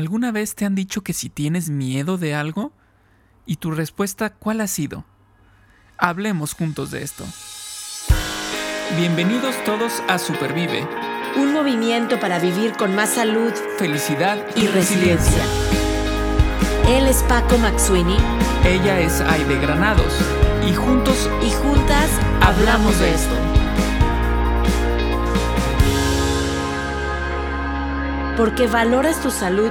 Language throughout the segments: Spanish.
¿Alguna vez te han dicho que si tienes miedo de algo? ¿Y tu respuesta cuál ha sido? Hablemos juntos de esto. Bienvenidos todos a Supervive. Un movimiento para vivir con más salud, felicidad y, resiliencia. Él es Paco Maxuini. Ella es Aide Granados. Y juntos y juntas hablamos de esto. Porque valoras tu salud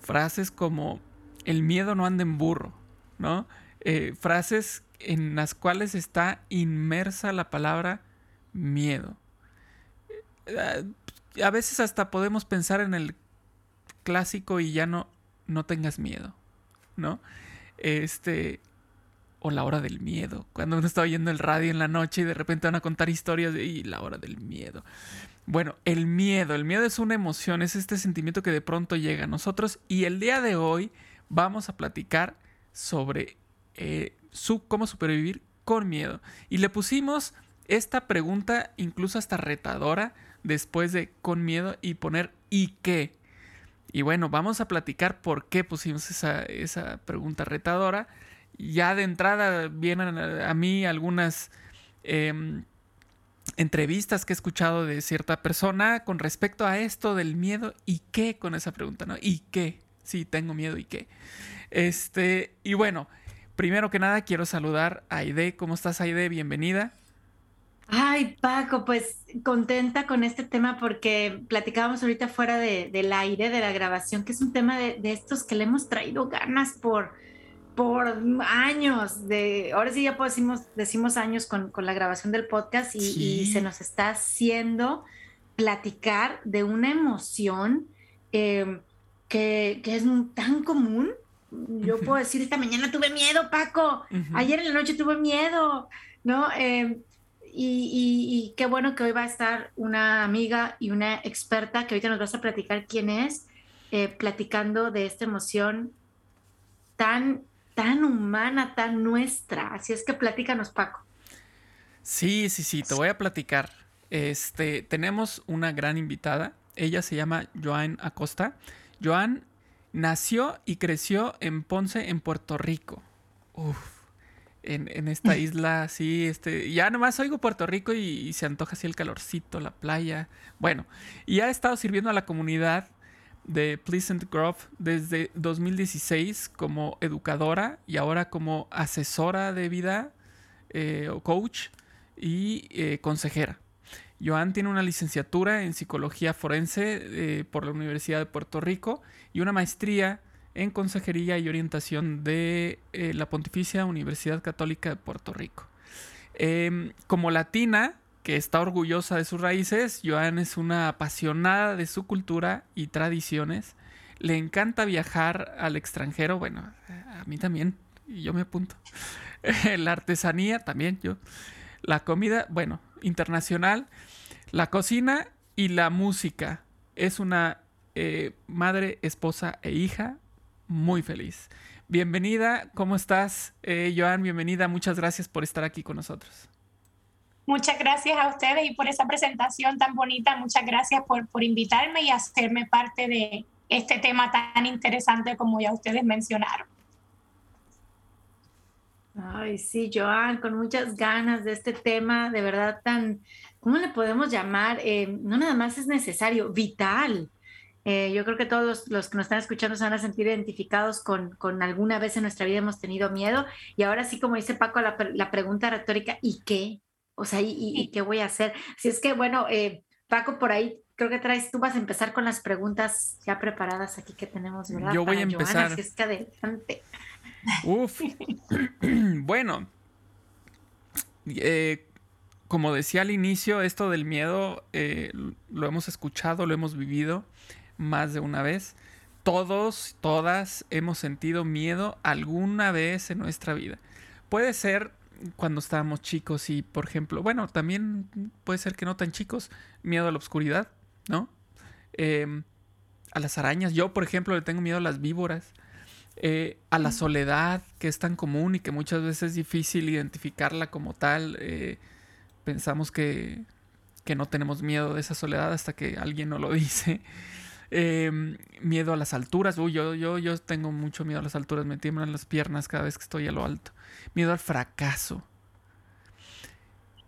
frases como el miedo no anda en burro, ¿no? Eh, frases en las cuales está inmersa la palabra miedo. Eh, a veces hasta podemos pensar en el clásico y ya no, no tengas miedo, ¿no? Este, o la hora del miedo, cuando uno está oyendo el radio en la noche y de repente van a contar historias de y la hora del miedo. Bueno, el miedo, el miedo es una emoción, es este sentimiento que de pronto llega a nosotros y el día de hoy vamos a platicar sobre eh, su, cómo supervivir con miedo. Y le pusimos esta pregunta incluso hasta retadora después de con miedo y poner ¿y qué? Y bueno, vamos a platicar por qué pusimos esa, esa pregunta retadora. Ya de entrada vienen a, mí algunas... Em, entrevistas que he escuchado de cierta persona con respecto a esto del miedo y qué con esa pregunta, ¿no? ¿Y qué? Sí, tengo miedo y qué. Este, y bueno, primero que nada quiero saludar a Aide. ¿Cómo estás, Aide? Bienvenida. Ay, Paco, pues contenta con este tema porque platicábamos ahorita fuera del aire de la grabación, que es un tema de, de estos que le hemos traído ganas por, por años, de, ahora sí ya decimos, decimos años con, la grabación del podcast y, se nos está haciendo platicar de una emoción em, que, es tan común. Yo puedo decir, esta mañana tuve miedo, Paco, ayer en la noche tuve miedo, ¿no? Em, y, qué bueno que hoy va a estar una amiga y una experta que ahorita nos vas a platicar quién es, eh, platicando de esta emoción tan tan humana, tan nuestra. Así es que platícanos, Paco. Sí, sí, sí, te voy a platicar. Este, tenemos una gran invitada. Ella se llama Joan Acosta. Joan nació y creció en Ponce, en Puerto Rico. Uf, en, esta isla así, este, ya nomás oigo Puerto Rico y, y, se antoja así el calorcito, la playa. Bueno, y ha estado sirviendo a la comunidad de Pleasant Grove desde 2016 como educadora y ahora como asesora de vida eh, o coach y eh, consejera. Joan tiene una licenciatura en psicología forense eh, por la Universidad de Puerto Rico y una maestría en consejería y orientación de la Pontificia Universidad Católica de Puerto Rico. Em, como latina, que está orgullosa de sus raíces. Joan es una apasionada de su cultura y tradiciones. Le encanta viajar al extranjero. Bueno, a mí también. Y yo me apunto. la artesanía también, yo. La comida, bueno, internacional. La cocina y la música. Es una eh, madre, esposa e hija muy feliz. Bienvenida, ¿cómo estás? Eh, Joan, bienvenida. Muchas gracias por estar aquí con nosotros. Muchas gracias a ustedes y por esa presentación tan bonita. Muchas gracias por, por invitarme y hacerme parte de este tema tan interesante como ya ustedes mencionaron. Ay, sí, Joan, con muchas ganas de este tema, de verdad tan, ¿cómo le podemos llamar? Eh, no nada más es necesario, vital. Eh, yo creo que todos los, que nos están escuchando se van a sentir identificados con, con, alguna vez en nuestra vida hemos tenido miedo. Y ahora sí, como dice Paco, la, la pregunta retórica, ¿y qué? O sea, ¿y, qué voy a hacer? Si es que, bueno, eh, Paco, por ahí creo que traes, tú vas a empezar con las preguntas ya preparadas aquí que tenemos, ¿verdad? Yo voy a empezar. Joana, es que adelante. Uf. bueno, eh, como decía al inicio, esto del miedo eh, lo hemos escuchado, lo hemos vivido más de una vez, todos, todas hemos sentido miedo alguna vez en nuestra vida. Puede ser cuando estábamos chicos y, por ejemplo, bueno, también puede ser que no tan chicos, miedo a la oscuridad, ¿no? Em, a las arañas. Yo, por ejemplo, le tengo miedo a las víboras. Eh, a la soledad, que es tan común y que muchas veces es difícil identificarla como tal. Eh, pensamos que, que, no tenemos miedo de esa soledad hasta que alguien nos lo dice. Em, miedo a las alturas. Uy, yo, yo, yo tengo mucho miedo a las alturas. Me tiemblan las piernas cada vez que estoy a lo alto. Miedo al fracaso.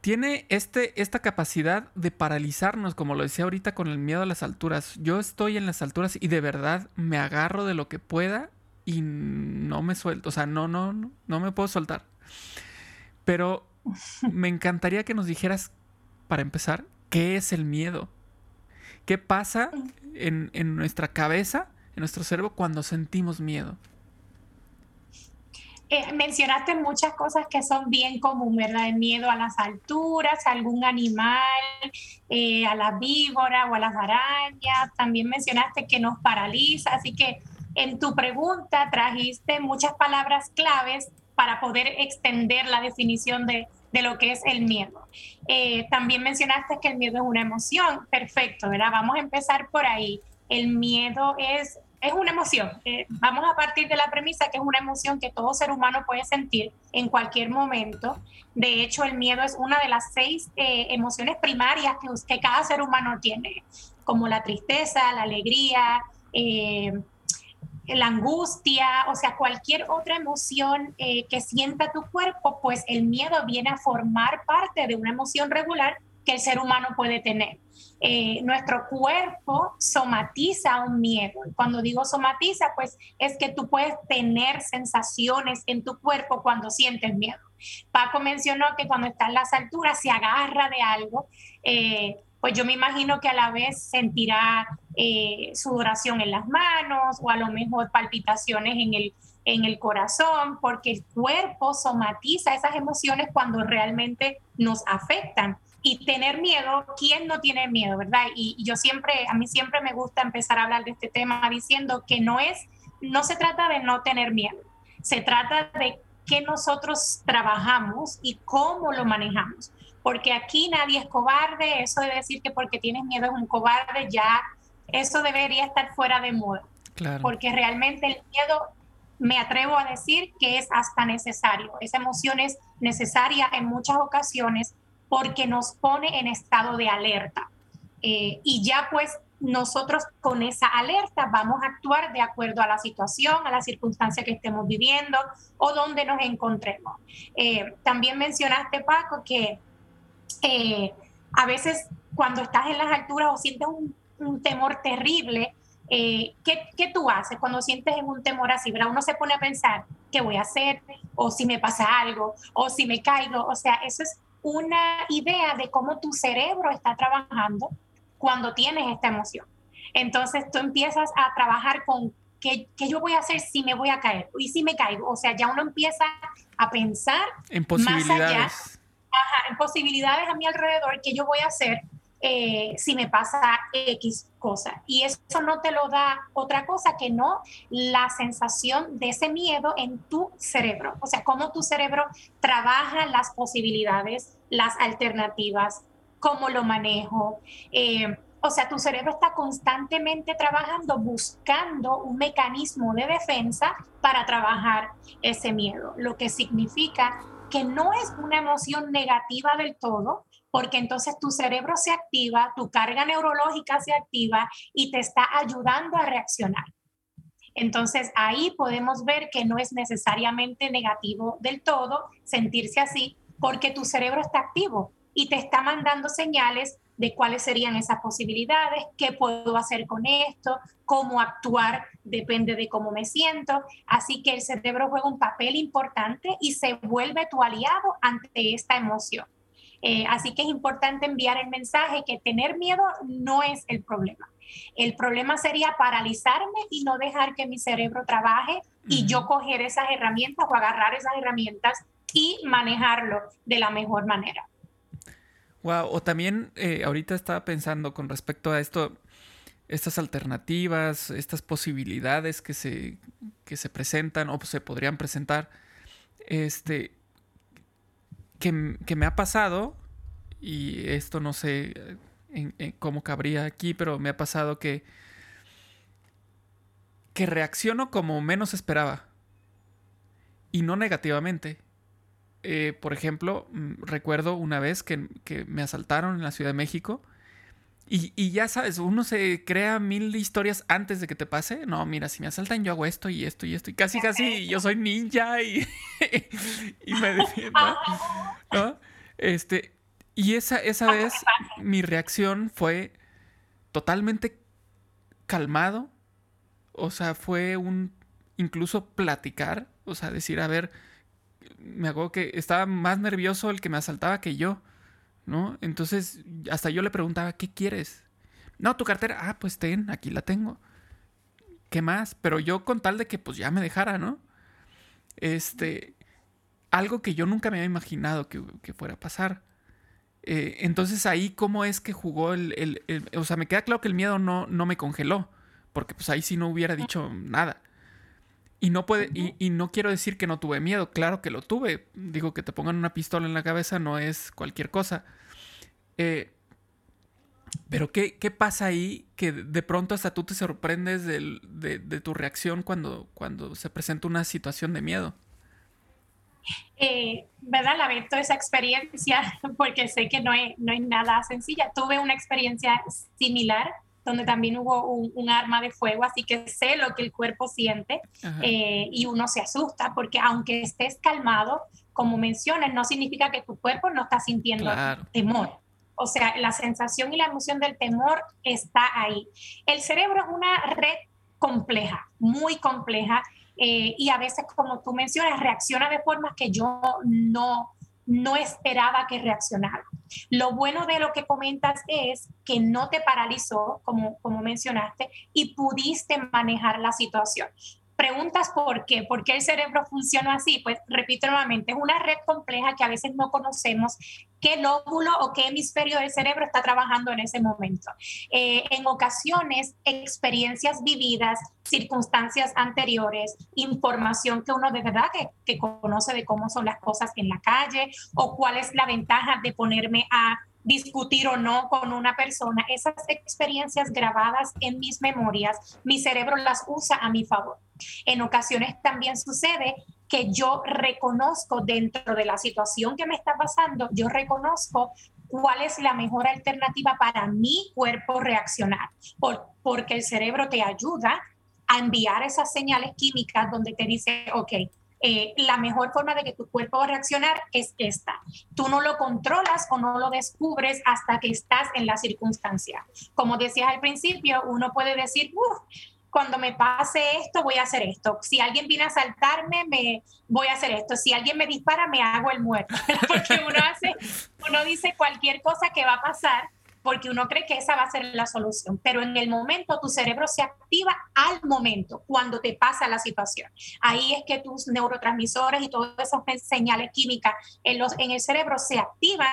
Tiene este, esta capacidad de paralizarnos, como lo decía ahorita con el miedo a las alturas. Yo estoy en las alturas y de verdad me agarro de lo que pueda y no me suelto. O sea, no, no, no, no me puedo soltar. Pero me encantaría que nos dijeras, para empezar, ¿qué es el miedo? ¿Qué pasa en, en nuestra cabeza, en nuestro cerebro, cuando sentimos miedo? Eh, mencionaste muchas cosas que son bien comunes, ¿verdad? El miedo a las alturas, a algún animal, eh, a la víbora o a las arañas. También mencionaste que nos paraliza. Así que en tu pregunta trajiste muchas palabras claves para poder extender la definición de, de lo que es el miedo. Eh, también mencionaste que el miedo es una emoción. Perfecto, ¿verdad? Vamos a empezar por ahí. El miedo es, es una emoción. Eh, vamos a partir de la premisa que es una emoción que todo ser humano puede sentir en cualquier momento. De hecho, el miedo es una de las seis eh, emociones primarias que, que, cada ser humano tiene, como la tristeza, la alegría, la angustia, o sea, cualquier otra emoción eh, que sienta tu cuerpo, pues el miedo viene a formar parte de una emoción regular que el ser humano puede tener. Eh, nuestro cuerpo somatiza un miedo. Cuando digo somatiza, pues es que tú puedes tener sensaciones en tu cuerpo cuando sientes miedo. Paco mencionó que cuando está en las alturas se agarra de algo. Eh, pues yo me imagino que a la vez sentirá eh, sudoración en las manos o a lo mejor palpitaciones en el, en el corazón, porque el cuerpo somatiza esas emociones cuando realmente nos afectan. Y tener miedo, ¿quién no tiene miedo, verdad? Y, y yo siempre, a mí siempre me gusta empezar a hablar de este tema diciendo que no es, no se trata de no tener miedo, se trata de que nosotros trabajamos y cómo lo manejamos porque aquí nadie es cobarde, eso de decir que porque tienes miedo es un cobarde, ya eso debería estar fuera de moda. Porque realmente el miedo, me atrevo a decir que es hasta necesario. Esa emoción es necesaria en muchas ocasiones porque nos pone en estado de alerta. Eh, y ya pues nosotros con esa alerta vamos a actuar de acuerdo a la situación, a la circunstancia que estemos viviendo o donde nos encontremos. Eh, también mencionaste, Paco, que eh, a veces cuando estás en las alturas o sientes un, temor terrible, eh, ¿qué, tú haces cuando sientes un temor así? ¿verdad? Uno se pone a pensar, ¿qué voy a hacer? O si me pasa algo, o si me caigo. O sea, eso es una idea de cómo tu cerebro está trabajando cuando tienes esta emoción. Entonces tú empiezas a trabajar con qué, qué yo voy a hacer si me voy a caer y si me caigo. O sea, ya uno empieza a pensar. Más allá en posibilidades a mi alrededor que yo voy a hacer eh, si me pasa X cosa. Y eso no te lo da otra cosa que no la sensación de ese miedo en tu cerebro. O sea, cómo tu cerebro trabaja las posibilidades, las alternativas, cómo lo manejo. Eh, o sea, tu cerebro está constantemente trabajando, buscando un mecanismo de defensa para trabajar ese miedo, lo que significa que no es una emoción negativa del todo, porque entonces tu cerebro se activa, tu carga neurológica se activa y te está ayudando a reaccionar. Entonces ahí podemos ver que no es necesariamente negativo del todo sentirse así, porque tu cerebro está activo y te está mandando señales de cuáles serían esas posibilidades, qué puedo hacer con esto, cómo actuar, depende de cómo me siento. Así que el cerebro juega un papel importante y se vuelve tu aliado ante esta emoción. Eh, así que es importante enviar el mensaje que tener miedo no es el problema. El problema sería paralizarme y no dejar que mi cerebro trabaje y yo coger esas herramientas o agarrar esas herramientas y manejarlo de la mejor manera. O también eh, ahorita estaba pensando con respecto a esto, estas alternativas, estas posibilidades que se, que se presentan o se podrían presentar, este, que, que me ha pasado, y esto no sé cómo cabría aquí, pero me ha pasado que, que reacciono como menos esperaba, y no negativamente. Eh, por ejemplo, mm, recuerdo una vez que, que me asaltaron en la Ciudad de México, y, ya sabes, uno se crea mil historias antes de que te pase. No, mira, si me asaltan, yo hago esto y esto y esto. Y casi, casi yo soy ninja y, y me defiendo. ¿no? Este, y esa, esa vez mi reacción fue totalmente calmado. O sea, fue un incluso platicar. O sea, decir, a ver, me hago que estaba más nervioso el que me asaltaba que yo. ¿no? Entonces, hasta yo le preguntaba, ¿qué quieres? No, tu cartera, ah, pues ten, aquí la tengo. ¿Qué más? Pero yo con tal de que pues ya me dejara, ¿no? Este, algo que yo nunca me había imaginado que, fuera a pasar. Eh, entonces ahí, ¿cómo es que jugó el, O sea, me queda claro que el miedo no, no me congeló, porque pues ahí sí no hubiera dicho nada. Y no puede, y, no quiero decir que no tuve miedo, claro que lo tuve. Digo que te pongan una pistola en la cabeza no es cualquier cosa. Eh, pero ¿qué, pasa ahí que de pronto hasta tú te sorprendes de, tu reacción cuando, cuando se presenta una situación de miedo? Eh, ¿Verdad? Lamento esa experiencia porque sé que no no es nada sencilla. Tuve una experiencia similar donde también hubo un, arma de fuego, así que sé lo que el cuerpo siente eh, y uno se asusta porque aunque estés calmado, como mencionas, no significa que tu cuerpo no está sintiendo temor. O sea, la sensación y la emoción del temor está ahí. El cerebro es una red compleja, muy compleja, eh, y a veces, como tú mencionas, reacciona de formas que yo no, no esperaba que reaccionara. Lo bueno de lo que comentas es que no te paralizó, como, como mencionaste, y pudiste manejar la situación. Preguntas por qué, por qué el cerebro funciona así. Pues repito nuevamente, es una red compleja que a veces no conocemos qué lóbulo o qué hemisferio del cerebro está trabajando en ese momento. Eh, en ocasiones, experiencias vividas, circunstancias anteriores, información que uno de verdad que, que conoce de cómo son las cosas en la calle o cuál es la ventaja de ponerme a discutir o no con una persona, esas experiencias grabadas en mis memorias, mi cerebro las usa a mi favor. En ocasiones también sucede que yo reconozco dentro de la situación que me está pasando, yo reconozco cuál es la mejor alternativa para mi cuerpo reaccionar, porque el cerebro te ayuda a enviar esas señales químicas donde te dice, ok, eh, la mejor forma de que tu cuerpo va reaccionar es esta. Tú no lo controlas o no lo descubres hasta que estás en la circunstancia. Como decías al principio, uno puede decir, cuando me pase esto, voy a hacer esto. Si alguien viene a asaltarme, me voy a hacer esto. Si alguien me dispara, me hago el muerto. Porque uno hace, uno dice cualquier cosa que va a pasar porque uno cree que esa va a ser la solución. Pero en el momento tu cerebro se activa al momento, cuando te pasa la situación. Ahí es que tus neurotransmisores y todas esas señales químicas en, los, en el cerebro se activan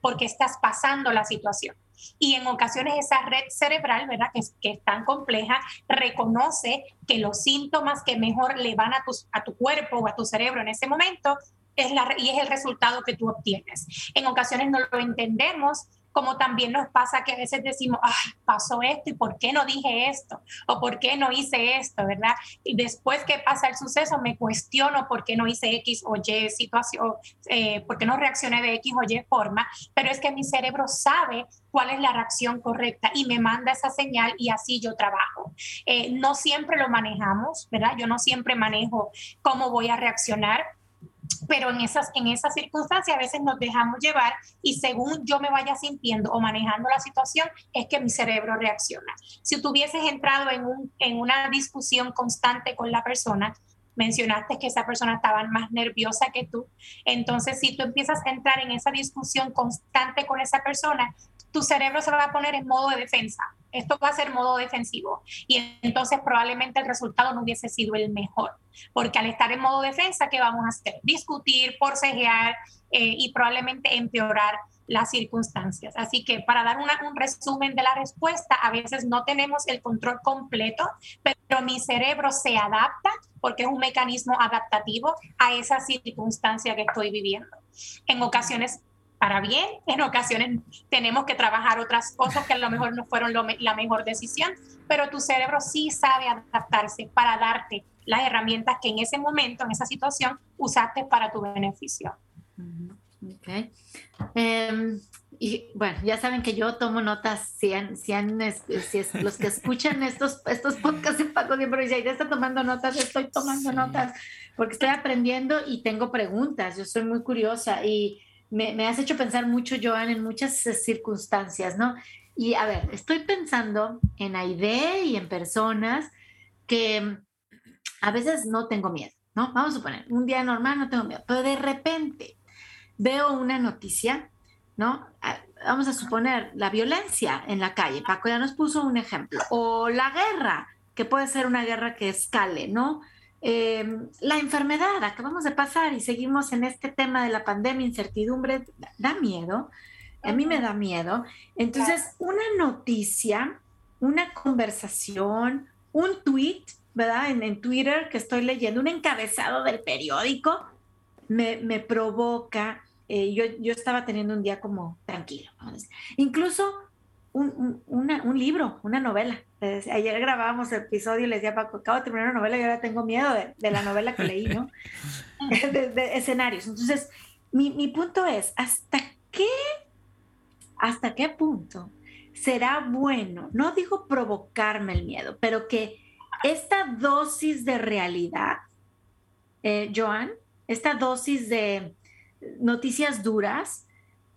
porque estás pasando la situación. Y en ocasiones esa red cerebral, ¿verdad? Que, que es tan compleja, reconoce que los síntomas que mejor le van a tu, a tu cuerpo o a tu cerebro en ese momento es la, y es el resultado que tú obtienes. En ocasiones no lo entendemos como también nos pasa que a veces decimos, ah, pasó esto y por qué no dije esto o por qué no hice esto, ¿verdad? Y después que pasa el suceso me cuestiono por qué no hice X o Y situación, eh, por qué no reaccioné de X o Y forma, pero es que mi cerebro sabe cuál es la reacción correcta y me manda esa señal y así yo trabajo. Eh, no siempre lo manejamos, ¿verdad? Yo no siempre manejo cómo voy a reaccionar pero en esas, en esas circunstancias a veces nos dejamos llevar y según yo me vaya sintiendo o manejando la situación es que mi cerebro reacciona. Si tú hubieses entrado en, un, en una discusión constante con la persona, mencionaste que esa persona estaba más nerviosa que tú, entonces si tú empiezas a entrar en esa discusión constante con esa persona, tu cerebro se va a poner en modo de defensa esto va a ser modo defensivo. Y entonces probablemente el resultado no hubiese sido el mejor, porque al estar en modo defensa, ¿qué vamos a hacer? Discutir, forcejear eh, y probablemente empeorar las circunstancias. Así que para dar un resumen de la respuesta, a veces no tenemos el control completo, pero mi cerebro se adapta porque es un mecanismo adaptativo a esa circunstancia que estoy viviendo. En ocasiones para bien, en ocasiones tenemos que trabajar otras cosas que a lo mejor no fueron la mejor decisión, pero tu cerebro sí sabe adaptarse para darte las herramientas que en ese momento, en esa situación, usaste para tu beneficio. Ok. Em, y bueno, ya saben que yo tomo notas, si, si, si es, los que escuchan estos, estos podcasts en Paco siempre ya está tomando notas, estoy tomando notas, porque estoy aprendiendo y tengo preguntas, yo soy muy curiosa y me, has hecho pensar mucho, Joan, en muchas circunstancias, ¿no? Y a ver, estoy pensando en Aide y en personas que a veces no tengo miedo, ¿no? Vamos a suponer, un día normal no tengo miedo, pero de repente veo una noticia, ¿no? Vamos a suponer la violencia en la calle, Paco ya nos puso un ejemplo, o la guerra, que puede ser una guerra que escale, ¿no? Em, la enfermedad, acabamos de pasar y seguimos en este tema de la pandemia, incertidumbre, da miedo, a mí me da miedo. Entonces, una noticia, una conversación, un tweet, ¿verdad? En, Twitter que estoy leyendo, un encabezado del periódico, me, me provoca eh, yo, yo, estaba teniendo un día como tranquilo. Incluso un, un, libro, una novela. Ayer grabábamos el episodio y les decía, Paco, acabo de terminar una novela y ahora tengo miedo de, de la novela que leí, ¿no? de, escenarios. Entonces, mi, mi punto es, ¿hasta qué, hasta qué punto será bueno, no digo provocarme el miedo, pero que esta dosis de realidad, eh, Joan, esta dosis de noticias duras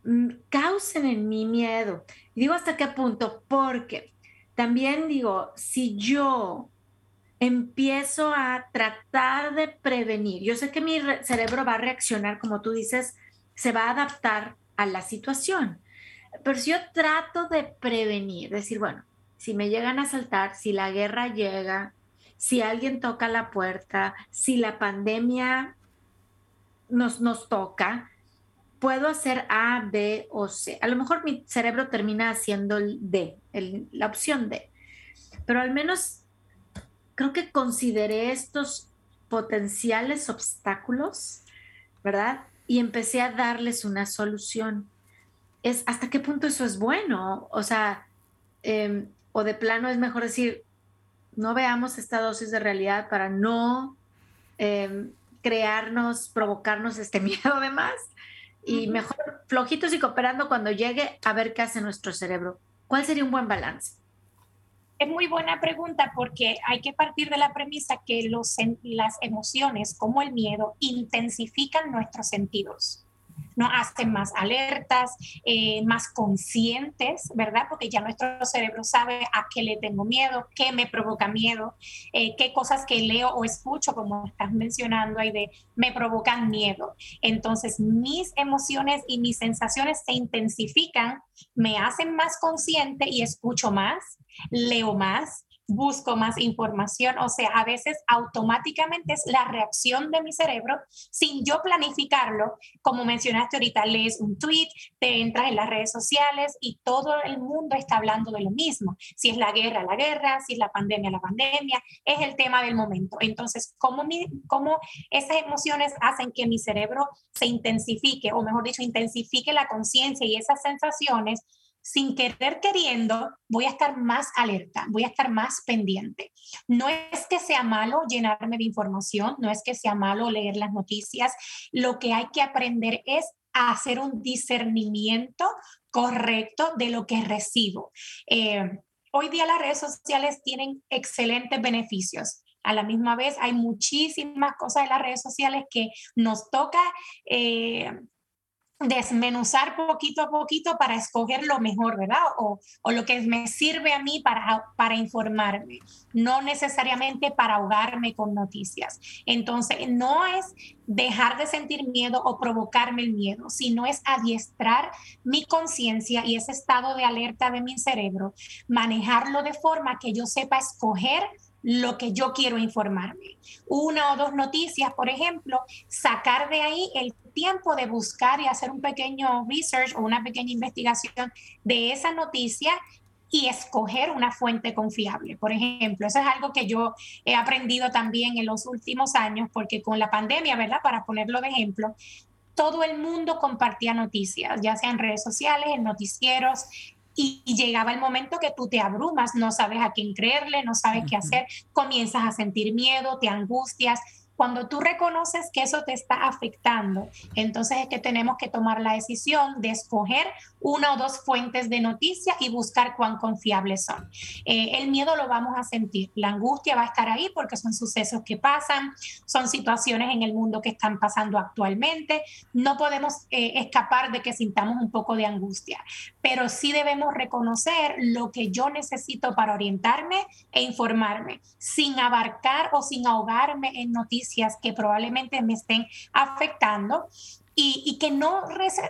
mm, causen en mí miedo. Y digo hasta qué punto, porque también digo, si yo empiezo a tratar de prevenir, yo sé que mi cerebro va a reaccionar, como tú dices, se va a adaptar a la situación, pero si yo trato de prevenir, decir, bueno, si me llegan a asaltar, si la guerra llega, si alguien toca la puerta, si la pandemia nos, nos toca, puedo hacer A, B o C. A lo mejor mi cerebro termina haciendo el D, la opción D, pero al menos creo que consideré estos potenciales obstáculos, ¿verdad? Y empecé a darles una solución. Es hasta qué punto eso es bueno, o sea, em, o de plano es mejor decir, no veamos esta dosis de realidad para no em, crearnos, provocarnos este miedo además, y mejor flojitos y cooperando cuando llegue a ver qué hace nuestro cerebro. ¿Cuál sería un buen balance? Es muy buena pregunta porque hay que partir de la premisa que los, las emociones como el miedo intensifican nuestros sentidos nos hacen más alertas, eh, más conscientes, ¿verdad? Porque ya nuestro cerebro sabe a qué le tengo miedo, qué me provoca miedo, eh, qué cosas que leo o escucho, como estás mencionando ahí, de me provocan miedo. Entonces, mis emociones y mis sensaciones se intensifican, me hacen más consciente y escucho más, leo más, busco más información, o sea, a veces automáticamente es la reacción de mi cerebro sin yo planificarlo. Como mencionaste ahorita, lees un tweet, te entras en las redes sociales y todo el mundo está hablando de lo mismo. Si es la guerra, la guerra, si es la pandemia, la pandemia, es el tema del momento. Entonces, ¿cómo, cómo esas emociones hacen que mi cerebro se intensifique, o mejor dicho, intensifique la conciencia y esas sensaciones? Sin querer queriendo, voy a estar más alerta, voy a estar más pendiente. No es que sea malo llenarme de información, no es que sea malo leer las noticias, lo que hay que aprender es hacer un discernimiento correcto de lo que recibo. Eh, hoy día las redes sociales tienen excelentes beneficios. A la misma vez hay muchísimas cosas en las redes sociales que nos toca eh, desmenuzar poquito a poquito para escoger lo mejor, ¿verdad? O, o, lo que me sirve a mí para, para informarme, no necesariamente para ahogarme con noticias. Entonces, no es dejar de sentir miedo o provocarme el miedo, sino es adiestrar mi conciencia y ese estado de alerta de mi cerebro, manejarlo de forma que yo sepa escoger lo que yo quiero informarme. Una o dos noticias, por ejemplo, sacar de ahí el tiempo de buscar y hacer un pequeño research o una pequeña investigación de esa noticia y escoger una fuente confiable. Por ejemplo, eso es algo que yo he aprendido también en los últimos años, porque con la pandemia, ¿verdad? Para ponerlo de ejemplo, todo el mundo compartía noticias, ya sea en redes sociales, en noticieros, y, llegaba el momento que tú te abrumas, no sabes a quién creerle, no sabes qué hacer, comienzas a sentir miedo, te angustias, cuando tú reconoces que eso te está afectando, entonces es que tenemos que tomar la decisión de escoger una o dos fuentes de noticia y buscar cuán confiables son. Eh, el miedo lo vamos a sentir, la angustia va a estar ahí porque son sucesos que pasan, son situaciones en el mundo que están pasando actualmente. No podemos eh, escapar de que sintamos un poco de angustia, pero sí debemos reconocer lo que yo necesito para orientarme e informarme, sin abarcar o sin ahogarme en noticias que probablemente me estén afectando y, que no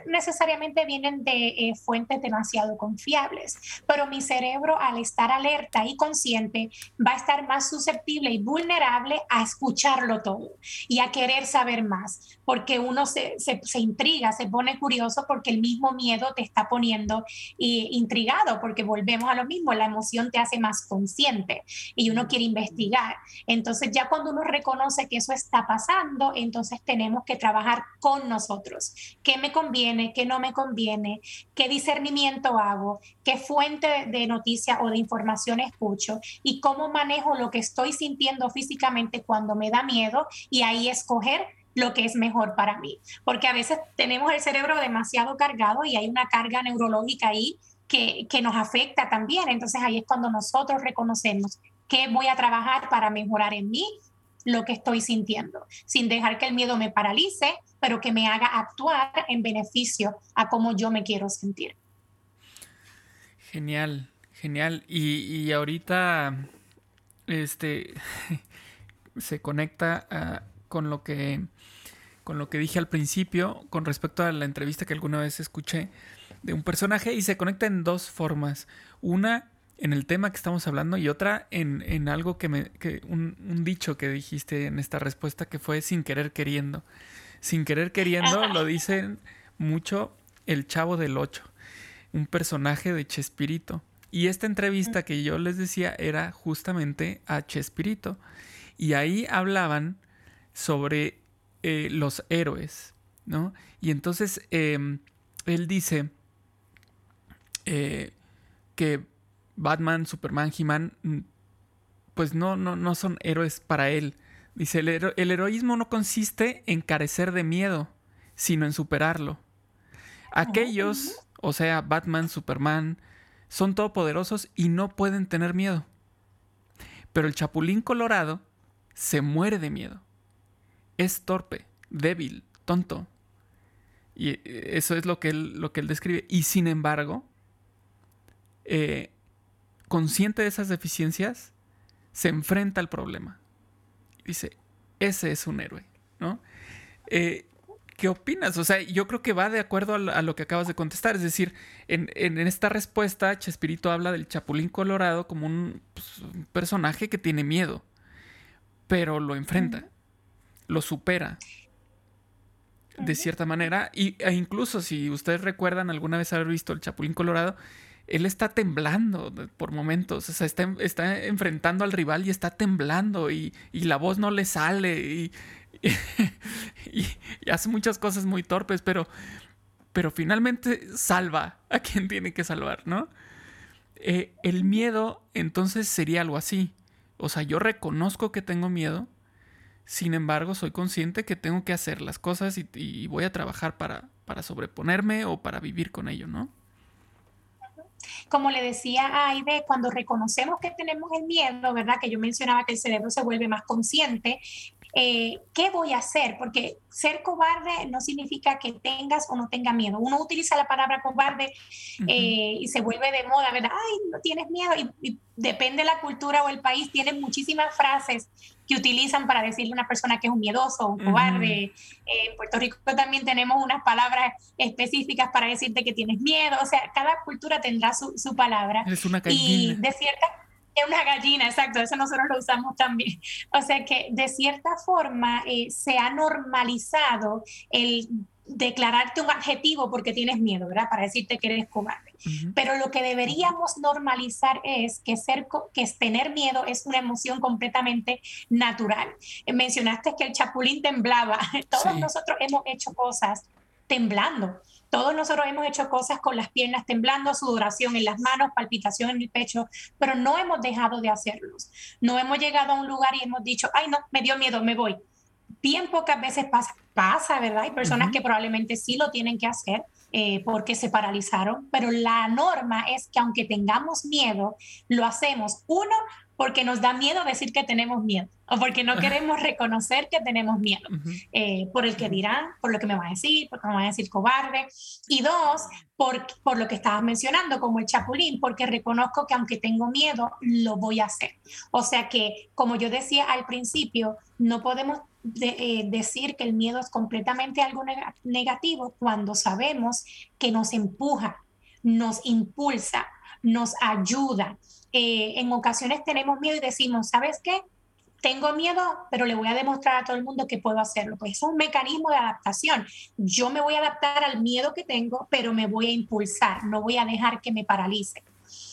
necesariamente vienen de eh, fuentes demasiado confiables, pero mi cerebro al estar alerta y consciente va a estar más susceptible y vulnerable a escucharlo todo y a querer saber más, porque uno se, se, intriga, se pone curioso porque el mismo miedo te está poniendo intrigado, porque volvemos a lo mismo, la emoción te hace más consciente y uno quiere investigar. Entonces ya cuando uno reconoce que eso está pasando, entonces tenemos que trabajar con nosotros ¿Qué me conviene? ¿Qué no me conviene? ¿Qué discernimiento hago? ¿Qué fuente de noticia o de información escucho? ¿Y cómo manejo lo que estoy sintiendo físicamente cuando me da miedo? Y ahí escoger lo que es mejor para mí. Porque a veces tenemos el cerebro demasiado cargado y hay una carga neurológica ahí que, que nos afecta también. Entonces ahí es cuando nosotros reconocemos qué voy a trabajar para mejorar en mí lo que estoy sintiendo, sin dejar que el miedo me paralice, pero que me haga actuar en beneficio a cómo yo me quiero sentir. Genial, genial. Y, ahorita este se conecta ah, con lo que con lo que dije al principio con respecto a la entrevista que alguna vez escuché de un personaje y se conecta en dos formas. Una en el tema que estamos hablando y otra en, algo que me. Que un, un, dicho que dijiste en esta respuesta que fue sin querer queriendo. Sin querer queriendo lo dicen mucho el chavo del 8, un personaje de Chespirito. Y esta entrevista que yo les decía era justamente a Chespirito. Y ahí hablaban sobre eh, los héroes, ¿no? Y entonces em, él dice eh, que Batman, Superman, He-Man, mm, pues no, no, no son héroes para él. Dice, el, el, heroísmo no consiste en carecer de miedo, sino en superarlo. Aquellos, o sea, Batman, Superman, son todopoderosos y no pueden tener miedo. Pero el Chapulín Colorado se muere de miedo. Es torpe, débil, tonto. Y eh, eso es lo que él, lo que él describe. Y sin embargo, eh, consciente de esas deficiencias, se enfrenta al problema. Dice, ese es un héroe, ¿no? Eh, ¿Qué opinas? O sea, yo creo que va de acuerdo a lo que acabas de contestar. Es decir, en, esta respuesta, Chespirito habla del Chapulín Colorado como un, pues, un, personaje que tiene miedo, pero lo enfrenta, lo supera de cierta manera. Y, e incluso si ustedes recuerdan alguna vez haber visto el Chapulín Colorado, él está temblando por momentos, o sea, está, está enfrentando al rival y está temblando y, la voz no le sale y, y, hace muchas cosas muy torpes, pero, pero finalmente salva a quien tiene que salvar, ¿no? Eh, el miedo entonces sería algo así, o sea, yo reconozco que tengo miedo, sin embargo, soy consciente que tengo que hacer las cosas y, y voy a trabajar para, para sobreponerme o para vivir con ello, ¿no? Como le decía a Aide, cuando reconocemos que tenemos el miedo, ¿verdad? Que yo mencionaba que el cerebro se vuelve más consciente, eh, ¿qué voy a hacer? Porque ser cobarde no significa que tengas o no tengas miedo. Uno utiliza la palabra cobarde eh, y se vuelve de moda, ¿verdad? Ay, no tienes miedo. Y, depende de la cultura o el país, tienen muchísimas frases que utilizan para decirle a una persona que es un miedoso o un cobarde. en Puerto Rico también tenemos unas palabras específicas para decirte que tienes miedo. O sea, cada cultura tendrá su, su palabra. Es una y de cierta es una gallina, exacto, eso nosotros lo usamos también. O sea que de cierta forma eh, se ha normalizado el declararte un adjetivo porque tienes miedo, ¿verdad? Para decirte que eres cobarde. Pero lo que deberíamos normalizar es que, ser, que tener miedo es una emoción completamente natural. Eh, mencionaste que el chapulín temblaba. Todos nosotros hemos hecho cosas temblando. Todos nosotros hemos hecho cosas con las piernas temblando, sudoración en las manos, palpitación en el pecho, pero no hemos dejado de hacerlos. No hemos llegado a un lugar y hemos dicho, ay, no, me dio miedo, me voy. Bien pocas veces pasa, pasa ¿verdad? Hay personas que probablemente sí lo tienen que hacer, eh, porque se paralizaron, pero la norma es que aunque tengamos miedo, lo hacemos, uno, porque nos da miedo decir que tenemos miedo o porque no queremos reconocer que tenemos miedo eh, por el que dirán, por lo que me va a decir, porque me va a decir cobarde. Y dos, por, por lo que estabas mencionando, como el chapulín, porque reconozco que aunque tengo miedo, lo voy a hacer. O sea que, como yo decía al principio, no podemos eh, decir que el miedo es completamente algo negativo cuando sabemos que nos empuja, nos impulsa, nos ayuda eh, en ocasiones tenemos miedo y decimos, ¿sabes qué? Tengo miedo, pero le voy a demostrar a todo el mundo que puedo hacerlo. Pues es un mecanismo de adaptación. Yo me voy a adaptar al miedo que tengo, pero me voy a impulsar, no voy a dejar que me paralice.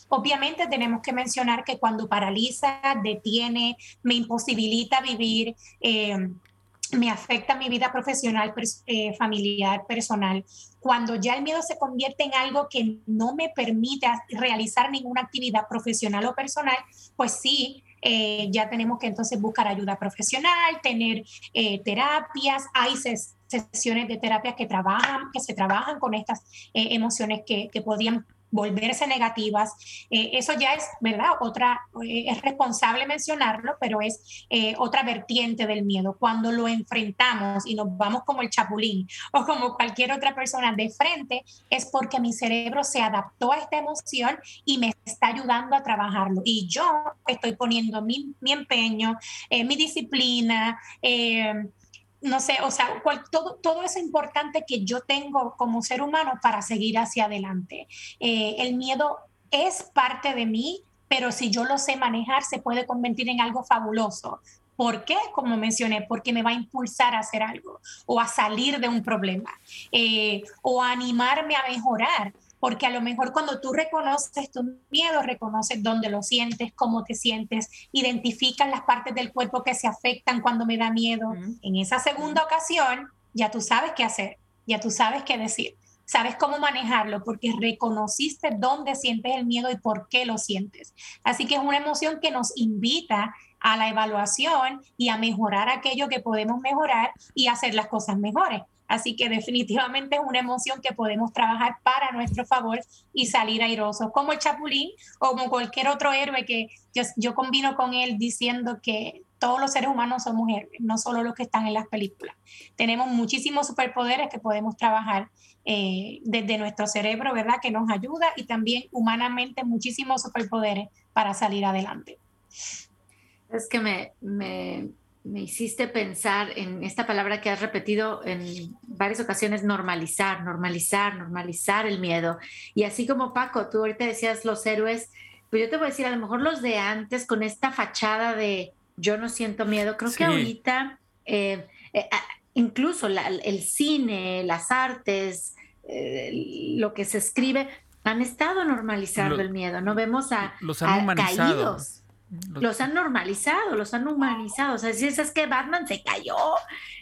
Obviamente tenemos que mencionar que cuando paraliza, detiene, me imposibilita vivir, eh, me afecta mi vida profesional, eh, familiar, personal. Cuando ya el miedo se convierte en algo que no me permite realizar ninguna actividad profesional o personal, pues sí, eh, ya tenemos que entonces buscar ayuda profesional, tener eh, terapias, hay sesiones de terapia que trabajan, que se trabajan con estas emociones que, podrían volverse negativas. Eh, eso ya es, ¿verdad? Otra, eh, es responsable mencionarlo, pero es eh, otra vertiente del miedo. Cuando lo enfrentamos y nos vamos como el chapulín o como cualquier otra persona de frente, es porque mi cerebro se adaptó a esta emoción y me está ayudando a trabajarlo. Y yo estoy poniendo mi, mi empeño, mi disciplina, no sé, o sea, todo, todo eso importante que yo tengo como ser humano para seguir hacia adelante. Eh, el miedo es parte de mí, pero si yo lo sé manejar, se puede convertir en algo fabuloso. ¿Por qué? Como mencioné, porque me va a impulsar a hacer algo o a salir de un problema eh, o a animarme a mejorar porque a lo mejor cuando tú reconoces tu miedo, reconoces dónde lo sientes, cómo te sientes, identificas las partes del cuerpo que se afectan cuando me da miedo. En esa segunda ocasión, ya tú sabes qué hacer, ya tú sabes qué decir, sabes cómo manejarlo, porque reconociste dónde sientes el miedo y por qué lo sientes. Así que es una emoción que nos invita a la evaluación y a mejorar aquello que podemos mejorar y hacer las cosas mejores. Así que definitivamente es una emoción que podemos trabajar para nuestro favor y salir airosos, como el Chapulín o como cualquier otro héroe que yo, combino con él diciendo que todos los seres humanos somos héroes, no solo los que están en las películas. Tenemos muchísimos superpoderes que podemos trabajar eh, desde nuestro cerebro, ¿verdad? Que nos ayuda y también humanamente muchísimos superpoderes para salir adelante. Es que me, me me hiciste pensar en esta palabra que has repetido en varias ocasiones, normalizar, normalizar, normalizar el miedo. Y así como Paco, tú ahorita decías los héroes, pues yo te voy a decir, a lo mejor los de antes con esta fachada de yo no siento miedo, creo que ahorita eh, eh, incluso el cine, las artes, eh, lo que se escribe, han estado normalizando el miedo, ¿no? Vemos a, los han caídos los han normalizado, los han humanizado. O sea, si es que Batman se cayó,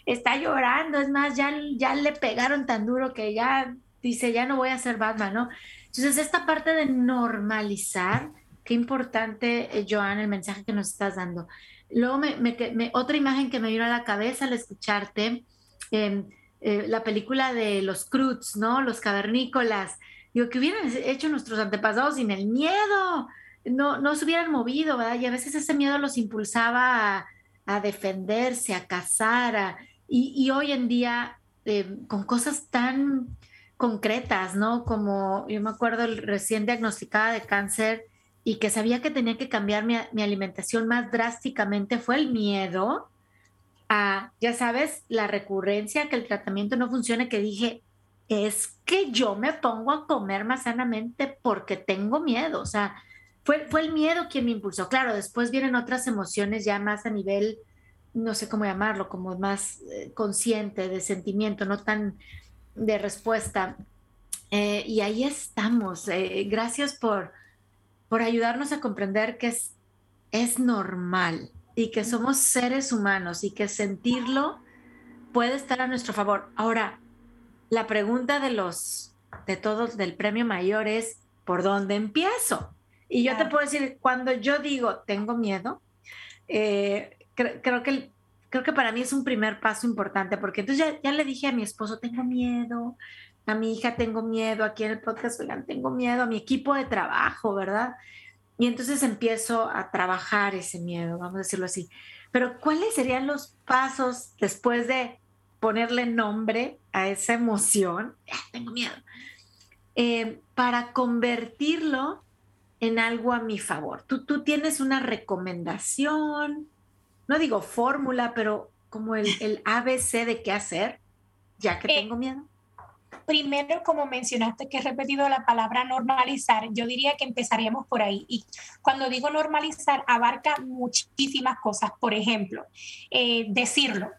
está llorando, es más, ya, ya le pegaron tan duro que ya dice, ya no voy a ser Batman, ¿no? Entonces, esta parte de normalizar, qué importante, eh, Joan, el mensaje que nos estás dando. Luego, me, otra imagen que me vino a la cabeza al escucharte, em, eh, la película de los Cruz, ¿no? Los cavernícolas. Digo, que hubieran hecho nuestros antepasados sin el miedo? No, no se hubieran movido, ¿verdad? Y a veces ese miedo los impulsaba a defenderse, a cazar, y, hoy en día eh, con cosas tan concretas, ¿no? Como yo me acuerdo recién diagnosticada de cáncer y que sabía que tenía que cambiar mi, mi alimentación más drásticamente, fue el miedo a, ya sabes, la recurrencia, que el tratamiento no funcione, que dije, es que yo me pongo a comer más sanamente porque tengo miedo, o sea, fue, fue el miedo quien me impulsó. Claro, después vienen otras emociones ya más a nivel, no sé cómo llamarlo, como más eh, consciente de sentimiento, no tan de respuesta. Eh, y ahí estamos. Eh, gracias por, por ayudarnos a comprender que es, es normal y que somos seres humanos y que sentirlo puede estar a nuestro favor. Ahora, la pregunta de los, de todos del premio mayor es, ¿por dónde empiezo? Y yo te puedo decir, cuando yo digo, tengo miedo, eh, creo, que, creo que para mí es un primer paso importante, porque entonces ya, ya, le dije a mi esposo, tengo miedo, a mi hija tengo miedo, aquí en el podcast, oigan, tengo miedo, a mi equipo de trabajo, ¿verdad? Y entonces empiezo a trabajar ese miedo, vamos a decirlo así. Pero ¿cuáles serían los pasos después de ponerle nombre a esa emoción? Ah, tengo miedo. Eh, para convertirlo en algo a mi favor. Tú, tú tienes una recomendación, no digo fórmula, pero como el, el ABC de qué hacer, ya que eh, tengo miedo primero, como mencionaste que he repetido la palabra normalizar, yo diría que empezaríamos por ahí. Y cuando digo normalizar, abarca muchísimas cosas. Por ejemplo, eh, decirlo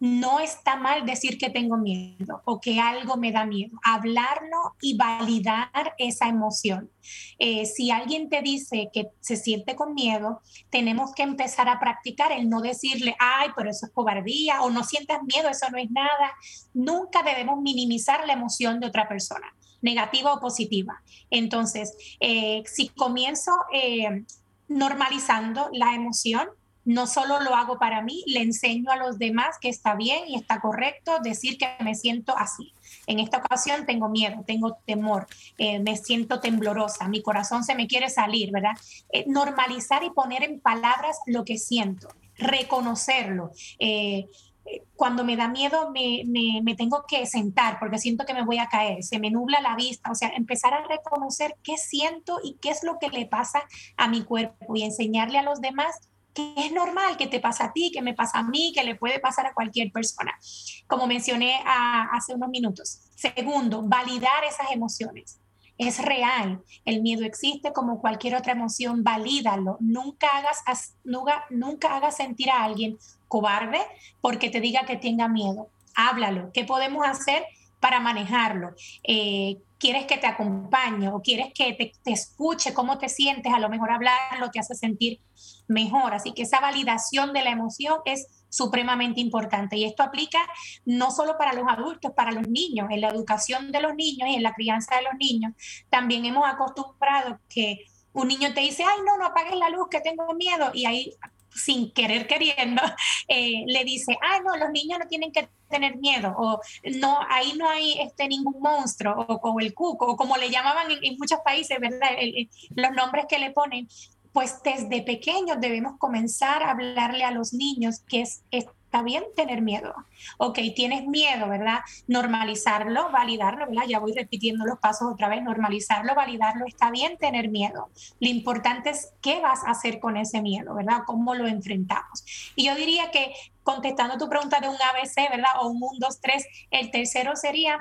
no está mal decir que tengo miedo o que algo me da miedo. Hablarlo y validar esa emoción. Eh, si alguien te dice que se siente con miedo, tenemos que empezar a practicar el no decirle, ay, pero eso es cobardía o no sientas miedo, eso no es nada. Nunca debemos minimizar la emoción de otra persona negativa o positiva. Entonces, eh, si comienzo eh, normalizando la emoción, no solo lo hago para mí, le enseño a los demás que está bien y está correcto decir que me siento así. En esta ocasión tengo miedo, tengo temor, eh, me siento temblorosa, mi corazón se me quiere salir, ¿verdad? Eh, normalizar y poner en palabras lo que siento, reconocerlo. Eh, cuando me da miedo me, me, tengo que sentar porque siento que me voy a caer, se me nubla la vista, o sea, empezar a reconocer qué siento y qué es lo que le pasa a mi cuerpo y enseñarle a los demás que es normal, que te pasa a ti, que me pasa a mí, que le puede pasar a cualquier persona, como mencioné hace unos minutos. Segundo, validar esas emociones. Es real, el miedo existe como cualquier otra emoción, valídalo. Nunca hagas, nunca, nunca hagas sentir a alguien cobarde porque te diga que tenga miedo. Háblalo. ¿Qué podemos hacer para manejarlo? Eh, quieres que te acompañe o quieres que te, te, escuche cómo te sientes, a lo mejor hablarlo te hace sentir mejor. Así que esa validación de la emoción es supremamente importante. Y esto aplica no solo para los adultos, para los niños, en la educación de los niños y en la crianza de los niños. También hemos acostumbrado que un niño te dice, ay, no, no apagues la luz, que tengo miedo. Y ahí sin querer queriendo, eh, le dice, ah, no, los niños no tienen que tener miedo, o no, ahí no hay este, ningún monstruo, o como el cuco, o como le llamaban en, muchos países, ¿verdad? los nombres que le ponen, pues desde pequeños debemos comenzar a hablarle a los niños que es, está bien tener miedo. Ok, tienes miedo, ¿verdad? Normalizarlo, validarlo, ¿verdad? Ya voy repitiendo los pasos otra vez, normalizarlo, validarlo, está bien tener miedo. Lo importante es qué vas a hacer con ese miedo, ¿verdad? ¿Cómo lo enfrentamos? Y yo diría que contestando tu pregunta de un ABC, ¿verdad? O un 1, 2, 3, el tercero sería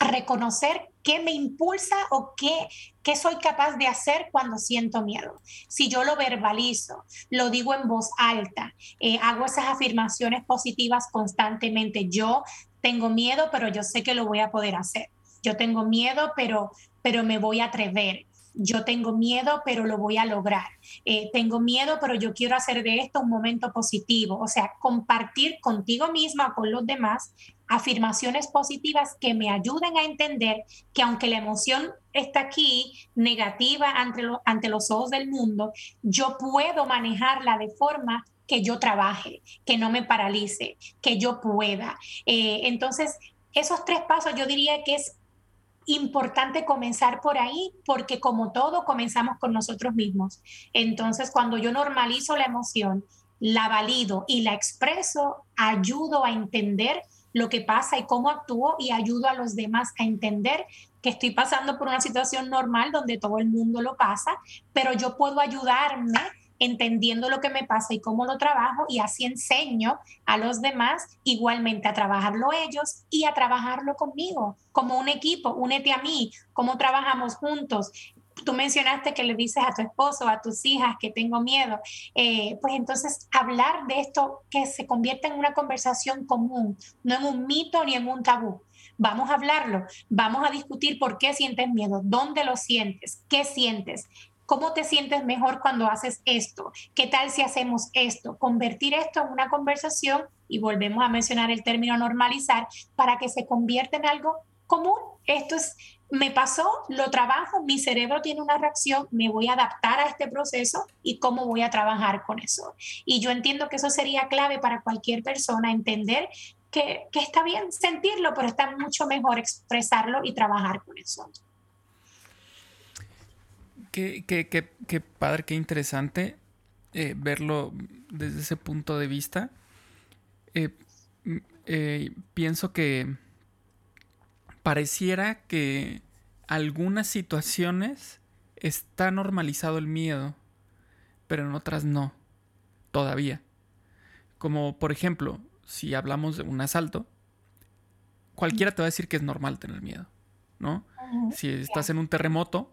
reconocer qué me impulsa o qué, qué soy capaz de hacer cuando siento miedo. Si yo lo verbalizo, lo digo en voz alta, eh, hago esas afirmaciones positivas constantemente. Yo tengo miedo, pero yo sé que lo voy a poder hacer. Yo tengo miedo, pero, pero me voy a atrever yo tengo miedo, pero lo voy a lograr. Eh, tengo miedo, pero yo quiero hacer de esto un momento positivo. O sea, compartir contigo misma, con los demás, afirmaciones positivas que me ayuden a entender que aunque la emoción está aquí negativa ante, ante los ojos del mundo, yo puedo manejarla de forma que yo trabaje, que no me paralice, que yo pueda. Eh, entonces, esos tres pasos yo diría que es importante comenzar por ahí porque como todo comenzamos con nosotros mismos. Entonces, cuando yo normalizo la emoción, la valido y la expreso, ayudo a entender lo que pasa y cómo actúo y ayudo a los demás a entender que estoy pasando por una situación normal donde todo el mundo lo pasa, pero yo puedo ayudarme entendiendo lo que me pasa y cómo lo trabajo y así enseño a los demás igualmente a trabajarlo ellos y a trabajarlo conmigo, como un equipo, únete a mí, cómo trabajamos juntos. Tú mencionaste que le dices a tu esposo, a tus hijas que tengo miedo. Eh, pues entonces hablar de esto que se convierta en una conversación común, no en un mito ni en un tabú. Vamos a hablarlo, vamos a discutir por qué sientes miedo, dónde lo sientes, qué sientes, ¿Cómo te sientes mejor cuando haces esto? ¿Qué tal si hacemos esto? Convertir esto en una conversación y volvemos a mencionar el término normalizar para que se convierta en algo común. Esto es, me pasó, lo trabajo, mi cerebro tiene una reacción, me voy a adaptar a este proceso y cómo voy a trabajar con eso. Y yo entiendo que eso sería clave para cualquier persona, entender que, que está bien sentirlo, pero está mucho mejor expresarlo y trabajar con eso. Qué, qué, qué, qué padre, qué interesante eh, verlo desde ese punto de vista. Eh, eh, pienso que pareciera que algunas situaciones está normalizado el miedo, pero en otras no, todavía. Como por ejemplo, si hablamos de un asalto, cualquiera te va a decir que es normal tener miedo, ¿no? Si estás en un terremoto,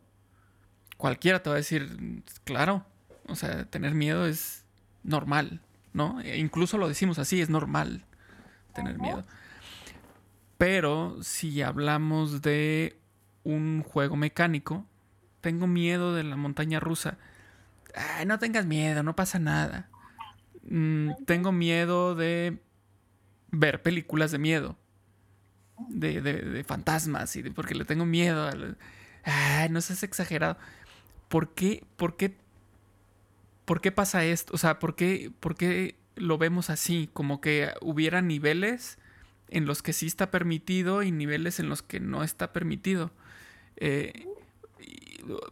cualquiera te va a decir, claro, o sea, tener miedo es normal, ¿no? E incluso lo decimos así, es normal tener miedo. Pero si hablamos de un juego mecánico, tengo miedo de la montaña rusa. No tengas miedo, no pasa nada. Mm, tengo miedo de ver películas de miedo. De, de, fantasmas y porque le tengo miedo. Ay, no seas exagerado. ¿por qué, por qué, por qué pasa esto? O sea, ¿por qué, por qué lo vemos así? Como que hubiera niveles en los que sí está permitido y niveles en los que no está permitido. Eh,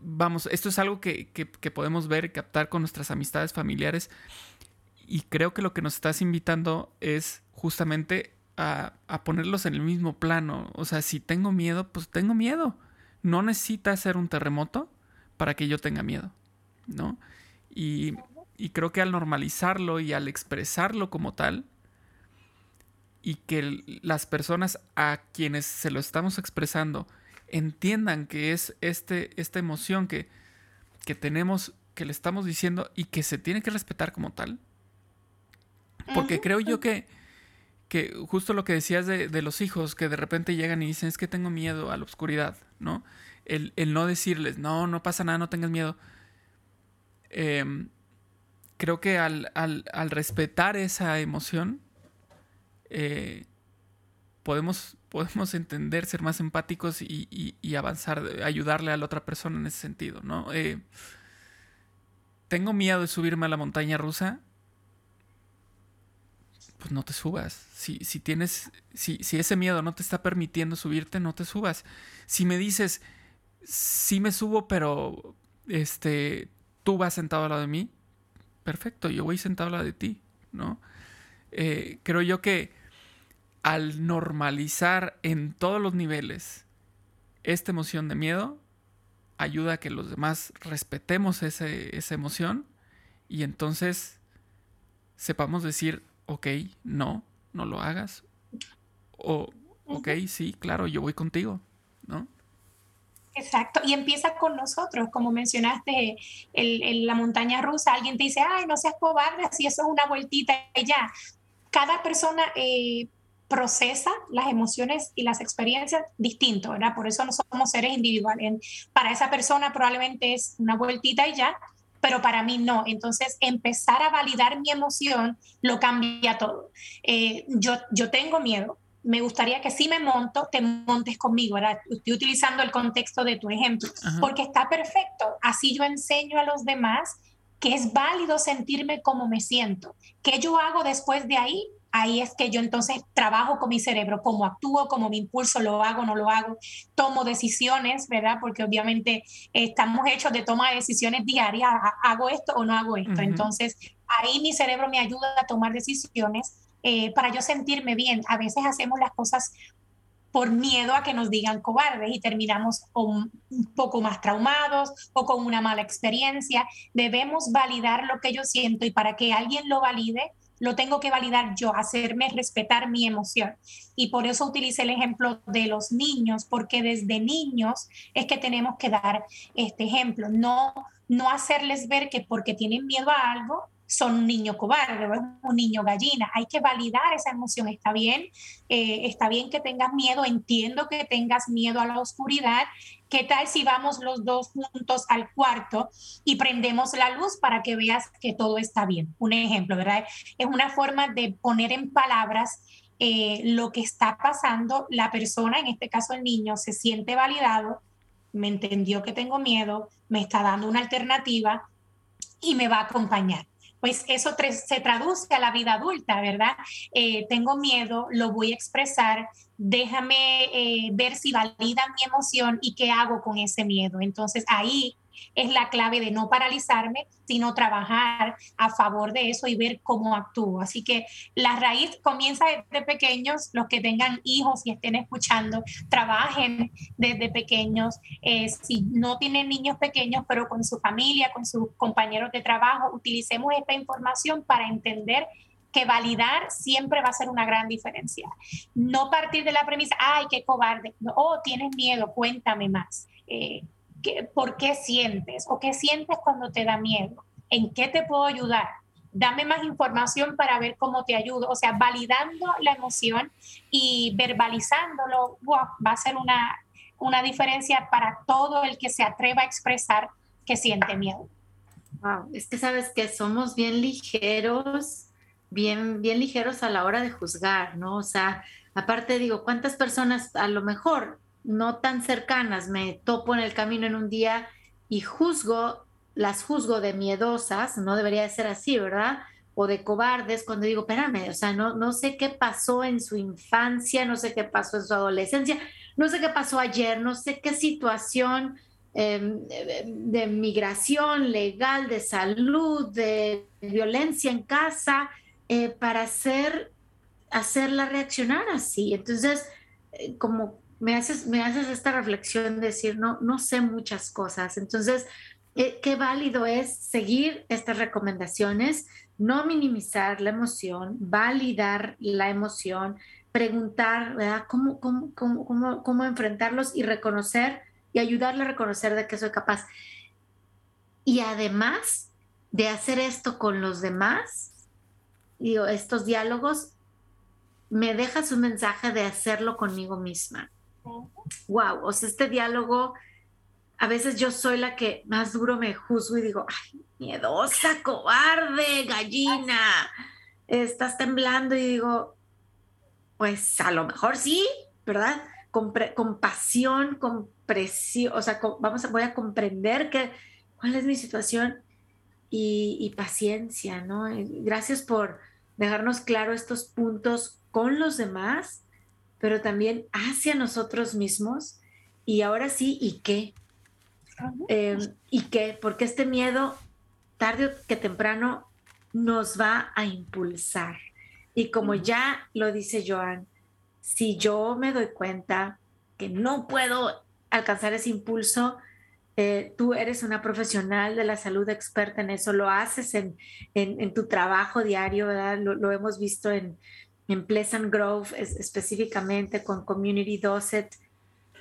vamos, esto es algo que, podemos ver y captar con nuestras amistades familiares. Y creo que lo que nos estás invitando es justamente a, a, ponerlos en el mismo plano. O sea, si tengo miedo, pues tengo miedo. No necesita ser un terremoto para que yo tenga miedo, ¿no? Y, creo que al normalizarlo y al expresarlo como tal, y que las personas a quienes se lo estamos expresando entiendan que es este, esta emoción que, que tenemos, que le estamos diciendo y que se tiene que respetar como tal. Porque creo yo que, que justo lo que decías de, de, los hijos, que de repente llegan y dicen, es que tengo miedo a la oscuridad, ¿no? el, no decirles, no, no pasa nada, no tengas miedo. Em, creo que al, respetar esa emoción, eh, podemos, podemos entender, ser más empáticos y, avanzar, ayudarle a la otra persona en ese sentido, ¿no? Eh, tengo miedo de subirme a la montaña rusa. Pues no te subas. Si, si tienes, si, si ese miedo no te está permitiendo subirte, no te subas. Si me dices, sí me subo, pero este, tú vas sentado al lado de mí, perfecto, yo voy sentado al lado de ti, ¿no? Eh, creo yo que al normalizar en todos los niveles esta emoción de miedo, ayuda a que los demás respetemos esa emoción y entonces sepamos decir, ok, no, no lo hagas. O, ok, sí, claro, yo voy contigo, ¿no? Exacto, y empieza con nosotros, como mencionaste, el, la montaña rusa, alguien te dice, ay, no seas cobarde, si eso es una vueltita y ya. Cada persona eh, procesa las emociones y las experiencias distinto, ¿verdad? Por eso no somos seres individuales. Para esa persona probablemente es una vueltita y ya, pero para mí no. Entonces, empezar a validar mi emoción lo cambia todo. Eh, yo, yo tengo miedo, me gustaría que si me monto, te montes conmigo. ¿verdad? Estoy utilizando el contexto de tu ejemplo, porque está perfecto. Así yo enseño a los demás que es válido sentirme como me siento. ¿Qué yo hago después de ahí? Ahí es que yo entonces trabajo con mi cerebro, cómo actúo, cómo me impulso, lo hago, no lo hago, tomo decisiones, ¿verdad? Porque obviamente estamos hechos de toma de decisiones diarias, hago esto o no hago esto. Entonces, ahí mi cerebro me ayuda a tomar decisiones eh, para yo sentirme bien. A veces hacemos las cosas por miedo a que nos digan cobardes y terminamos un, poco más traumados o con una mala experiencia. Debemos validar lo que yo siento y para que alguien lo valide, lo tengo que validar yo, hacerme respetar mi emoción. Y por eso utilicé el ejemplo de los niños, porque desde niños es que tenemos que dar este ejemplo, no, no hacerles ver que porque tienen miedo a algo, son un niño cobarde un niño gallina. Hay que validar esa emoción. Está bien, eh, está bien que tengas miedo, entiendo que tengas miedo a la oscuridad. ¿Qué tal si vamos los dos juntos al cuarto y prendemos la luz para que veas que todo está bien? Un ejemplo, ¿verdad? Es una forma de poner en palabras eh, lo que está pasando. La persona, en este caso el niño, se siente validado, me entendió que tengo miedo, me está dando una alternativa y me va a acompañar pues eso se traduce a la vida adulta, ¿verdad? Eh, tengo miedo, lo voy a expresar, déjame eh, ver si valida mi emoción y qué hago con ese miedo. Entonces ahí es la clave de no paralizarme, sino trabajar a favor de eso y ver cómo actúo. Así que la raíz comienza desde pequeños, los que tengan hijos y estén escuchando, trabajen desde pequeños. Eh, si no tienen niños pequeños, pero con su familia, con sus compañeros de trabajo, utilicemos esta información para entender que validar siempre va a ser una gran diferencia. No partir de la premisa, ay, qué cobarde, oh, tienes miedo, cuéntame más. Eh, ¿Por qué sientes? ¿O qué sientes cuando te da miedo? ¿En qué te puedo ayudar? Dame más información para ver cómo te ayudo. O sea, validando la emoción y verbalizándolo, va a ser una, una diferencia para todo el que se atreva a expresar que siente miedo. Wow, es que sabes que somos bien ligeros, bien, bien ligeros a la hora de juzgar, ¿no? O sea, aparte digo, ¿cuántas personas a lo mejor no tan cercanas me topo en el camino en un día y juzgo, las juzgo de miedosas, no debería de ser así, ¿verdad? O de cobardes cuando digo, espérame, o sea, no, no sé qué pasó en su infancia, no sé qué pasó en su adolescencia, no sé qué pasó ayer, no sé qué situación em, de, migración legal, de salud, de violencia en casa, eh, para hacer, hacerla reaccionar así. Entonces, eh, como me haces, me haces esta reflexión de decir, no, no sé muchas cosas. Entonces, eh, qué válido es seguir estas recomendaciones, no minimizar la emoción, validar la emoción, preguntar, ¿verdad? ¿Cómo, cómo, cómo, cómo, enfrentarlos y reconocer y ayudarle a reconocer de que soy capaz. Y además de hacer esto con los demás, digo, estos diálogos, me dejas un mensaje de hacerlo conmigo misma wow, o sea, este diálogo, a veces yo soy la que más duro me juzgo y digo, ay, miedosa, cobarde, gallina, estás temblando y digo, pues a lo mejor sí, ¿verdad? Con, compasión, presión, o sea, vamos a, voy a comprender que, cuál es mi situación y, y paciencia, ¿no? Gracias por dejarnos claro estos puntos con los demás pero también hacia nosotros mismos. Y ahora sí, ¿y qué? Em, ¿Y qué? Porque este miedo, tarde que temprano, nos va a impulsar. Y como ya lo dice Joan, si yo me doy cuenta que no puedo alcanzar ese impulso, eh, tú eres una profesional de la salud experta en eso, lo haces en, en, tu trabajo diario, ¿verdad? lo, hemos visto en, en Pleasant Grove específicamente con Community Doset,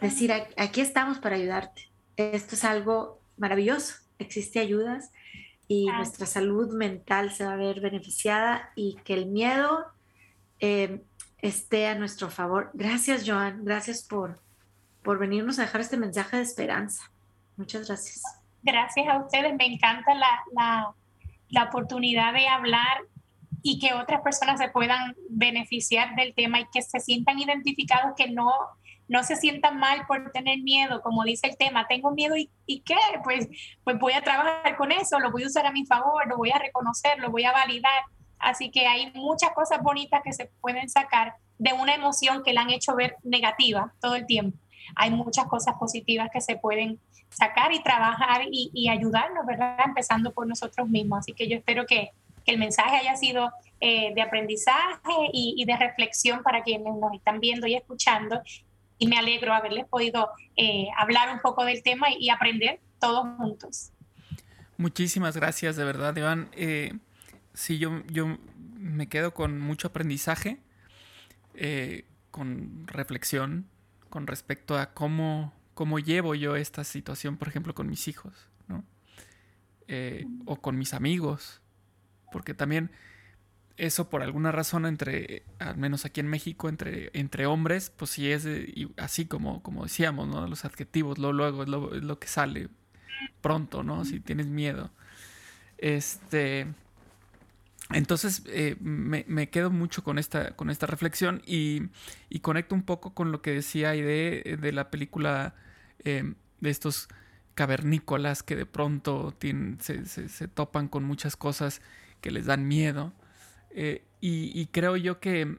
decir, aquí estamos para ayudarte. Esto es algo maravilloso, existe ayudas y nuestra salud mental se va a ver beneficiada y que el miedo eh, esté a nuestro favor. Gracias, Joan, gracias por, por venirnos a dejar este mensaje de esperanza. Muchas gracias. Gracias a ustedes, me encanta la, la, la oportunidad de hablar y que otras personas se puedan beneficiar del tema y que se sientan identificados, que no, no se sientan mal por tener miedo, como dice el tema, tengo miedo y, y, qué, pues, pues voy a trabajar con eso, lo voy a usar a mi favor, lo voy a reconocer, lo voy a validar. Así que hay muchas cosas bonitas que se pueden sacar de una emoción que la han hecho ver negativa todo el tiempo. Hay muchas cosas positivas que se pueden sacar y trabajar y, y ayudarnos, ¿verdad? Empezando por nosotros mismos. Así que yo espero que, que el mensaje haya sido eh, de aprendizaje y, de reflexión para quienes nos están viendo y escuchando. Y me alegro haberles podido eh, hablar un poco del tema y, aprender todos juntos. Muchísimas gracias, de verdad, Iván. Eh, sí, yo, yo me quedo con mucho aprendizaje, eh, con reflexión con respecto a cómo, cómo llevo yo esta situación, por ejemplo, con mis hijos, ¿no? o con mis amigos, porque también eso por alguna razón entre, al menos aquí en México, entre, entre hombres, pues sí es así como, como decíamos, ¿no? Los adjetivos, lo, luego es lo, que sale pronto, ¿no? Si tienes miedo. Este... Entonces eh, me, quedo mucho con esta, con esta reflexión y, conecto un poco con lo que decía de, de la película em, de estos cavernícolas que de pronto se, se, topan con muchas cosas que les dan miedo eh, y, creo yo que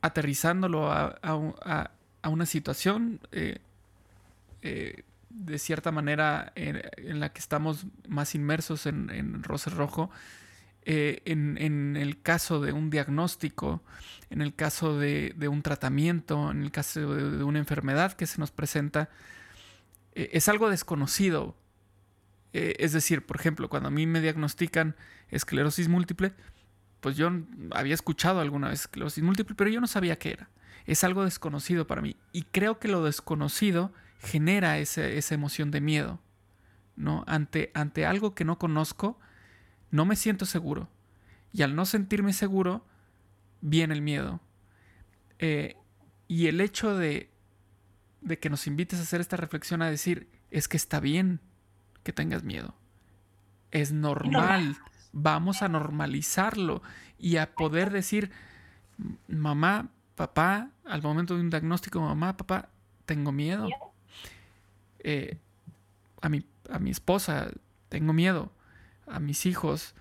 aterrizándolo a, una situación eh, eh, de cierta manera en, la que estamos más inmersos en, en Roce Rojo, en, el caso de un diagnóstico, en el caso de, un tratamiento, en el caso de, una enfermedad que se nos presenta, es algo desconocido. Es decir, por ejemplo, cuando a mí me diagnostican esclerosis múltiple, pues yo había escuchado alguna vez esclerosis múltiple, pero yo no sabía qué era. Es algo desconocido para mí. Y creo que lo desconocido genera esa emoción de miedo. ¿no? Ante, ante algo que no conozco, no me siento seguro. Y al no sentirme seguro, viene el miedo. Eh, y el hecho de, de que nos invites a hacer esta reflexión a decir, es que está bien que tengas miedo. Es normal vamos a normalizarlo y a poder decir, mamá, papá, al momento de un diagnóstico, mamá, papá, tengo miedo. Eh, a, mi, a mi esposa, tengo miedo. A mis hijos,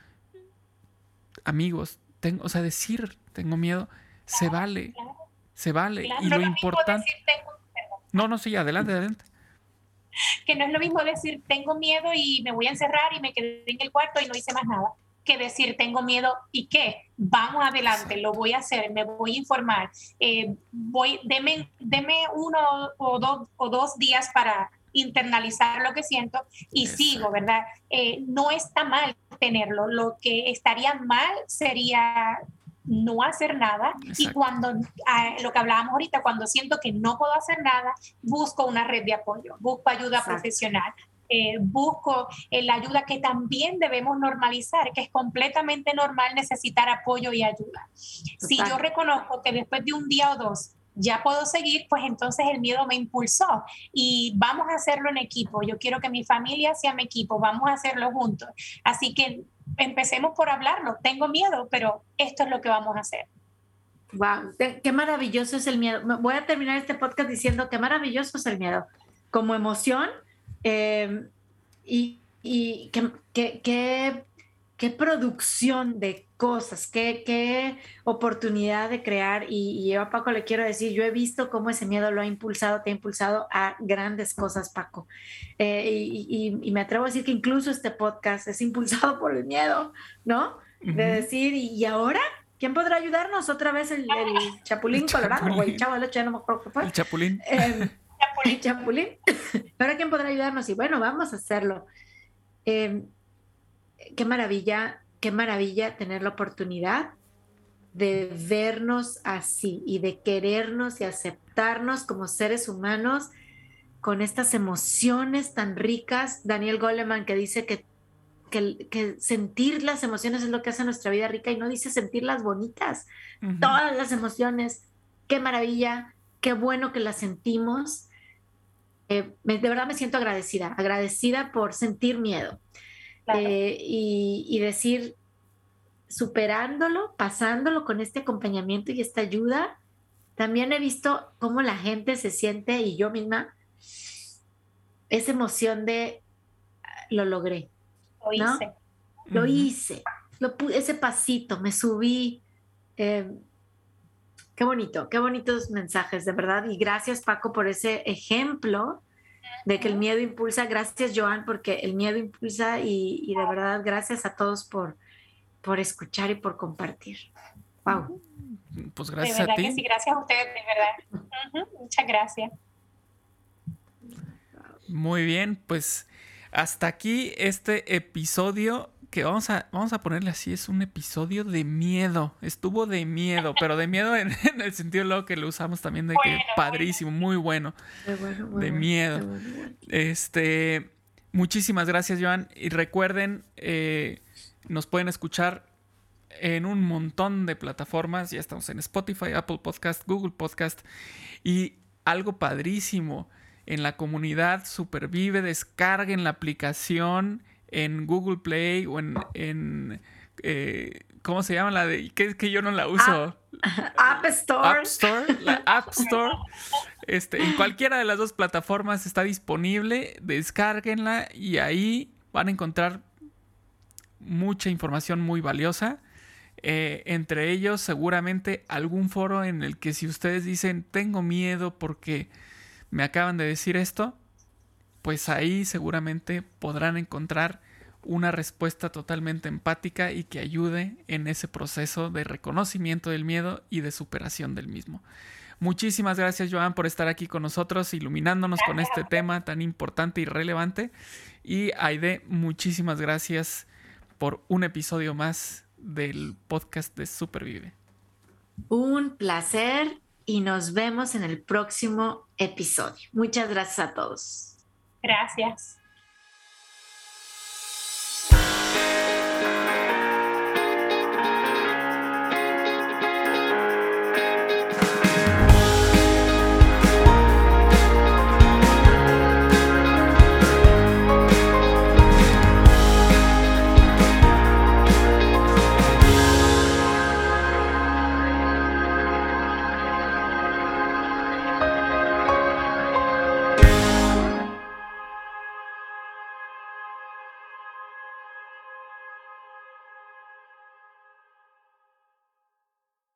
amigos, tengo, o sea, decir, tengo miedo, se vale. Se vale. y lo, importante... No, no, sí, adelante, adelante que no es lo mismo decir tengo miedo y me voy a encerrar y me quedé en el cuarto y no hice más nada, que decir tengo miedo y qué, vamos adelante, lo voy a hacer, me voy a informar, eh, voy, deme, deme uno o dos, o dos días para internalizar lo que siento y sigo, ¿verdad? Eh, no está mal tenerlo, lo que estaría mal sería no hacer nada y cuando ah, lo que hablábamos ahorita, cuando siento que no puedo hacer nada, busco una red de apoyo, busco ayuda profesional, eh, busco eh, la ayuda que también debemos normalizar, que es completamente normal necesitar apoyo y ayuda. Si yo reconozco que después de un día o dos ya puedo seguir, pues entonces el miedo me impulsó y vamos a hacerlo en equipo. Yo quiero que mi familia sea mi equipo, vamos a hacerlo juntos. Así que empecemos por hablarlo. Tengo miedo, pero esto es lo que vamos a hacer. Wow, qué maravilloso es el miedo. Voy a terminar este podcast diciendo qué maravilloso es el miedo. Como emoción eh, y, y qué, qué, qué, producción de cosas, qué, qué oportunidad de crear. Y, yo a Paco le quiero decir, yo he visto cómo ese miedo lo ha impulsado, te ha impulsado a grandes cosas, Paco. Eh, y, y, me atrevo a decir que incluso este podcast es impulsado por el miedo, ¿no? De decir, ¿y ahora? ¿Quién podrá ayudarnos? Otra vez el, Chapulín Colorado, o el Chavo del ya no me acuerdo qué fue. El Chapulín. Eh, chapulín. Chapulín. ¿Ahora quién podrá ayudarnos? Y bueno, vamos a hacerlo. Eh, qué maravilla, qué maravilla tener la oportunidad de vernos así y de querernos y aceptarnos como seres humanos con estas emociones tan ricas. Daniel Goleman que dice que, que, sentir las emociones es lo que hace nuestra vida rica y no dice sentirlas bonitas. Todas las emociones, qué maravilla, qué bueno que las sentimos. Eh, de verdad me siento agradecida, agradecida por sentir miedo eh, y, decir, superándolo, pasándolo con este acompañamiento y esta ayuda, también he visto cómo la gente se siente y yo misma, esa emoción de lo logré. Lo hice. Lo hice, lo, ese pasito, me subí. Eh, Qué bonito, qué bonitos mensajes, de verdad. Y gracias, Paco, por ese ejemplo de que el miedo impulsa. Gracias, Joan, porque el miedo impulsa y, de verdad, gracias a todos por, por escuchar y por compartir. Wow. Pues gracias de verdad a ti. Que sí, gracias a ustedes, de verdad. Muchas gracias. Muy bien, pues hasta aquí este episodio que vamos a, vamos a ponerle así, es un episodio de miedo. Estuvo de miedo, pero de miedo en, el sentido luego que lo usamos también de que padrísimo, muy bueno. de miedo. Este, muchísimas gracias, Joan. Y recuerden, eh, nos pueden escuchar en un montón de plataformas. Ya estamos en Spotify, Apple Podcast, Google Podcast. Y algo padrísimo. En la comunidad Supervive, descarguen la aplicación en Google Play o en, eh, ¿cómo se llama la de? Que, que yo no la uso. App, Store. App Store, la App Store. Este, en cualquiera de las dos plataformas está disponible. Descárguenla y ahí van a encontrar mucha información muy valiosa. Eh, entre ellos, seguramente algún foro en el que si ustedes dicen tengo miedo porque me acaban de decir esto, pues ahí seguramente podrán encontrar una respuesta totalmente empática y que ayude en ese proceso de reconocimiento del miedo y de superación del mismo. Muchísimas gracias Joan por estar aquí con nosotros, iluminándonos con este tema tan importante y relevante. Y Aide, muchísimas gracias por un episodio más del podcast de Supervive. Un placer y nos vemos en el próximo episodio. Muchas gracias a todos. Gracias.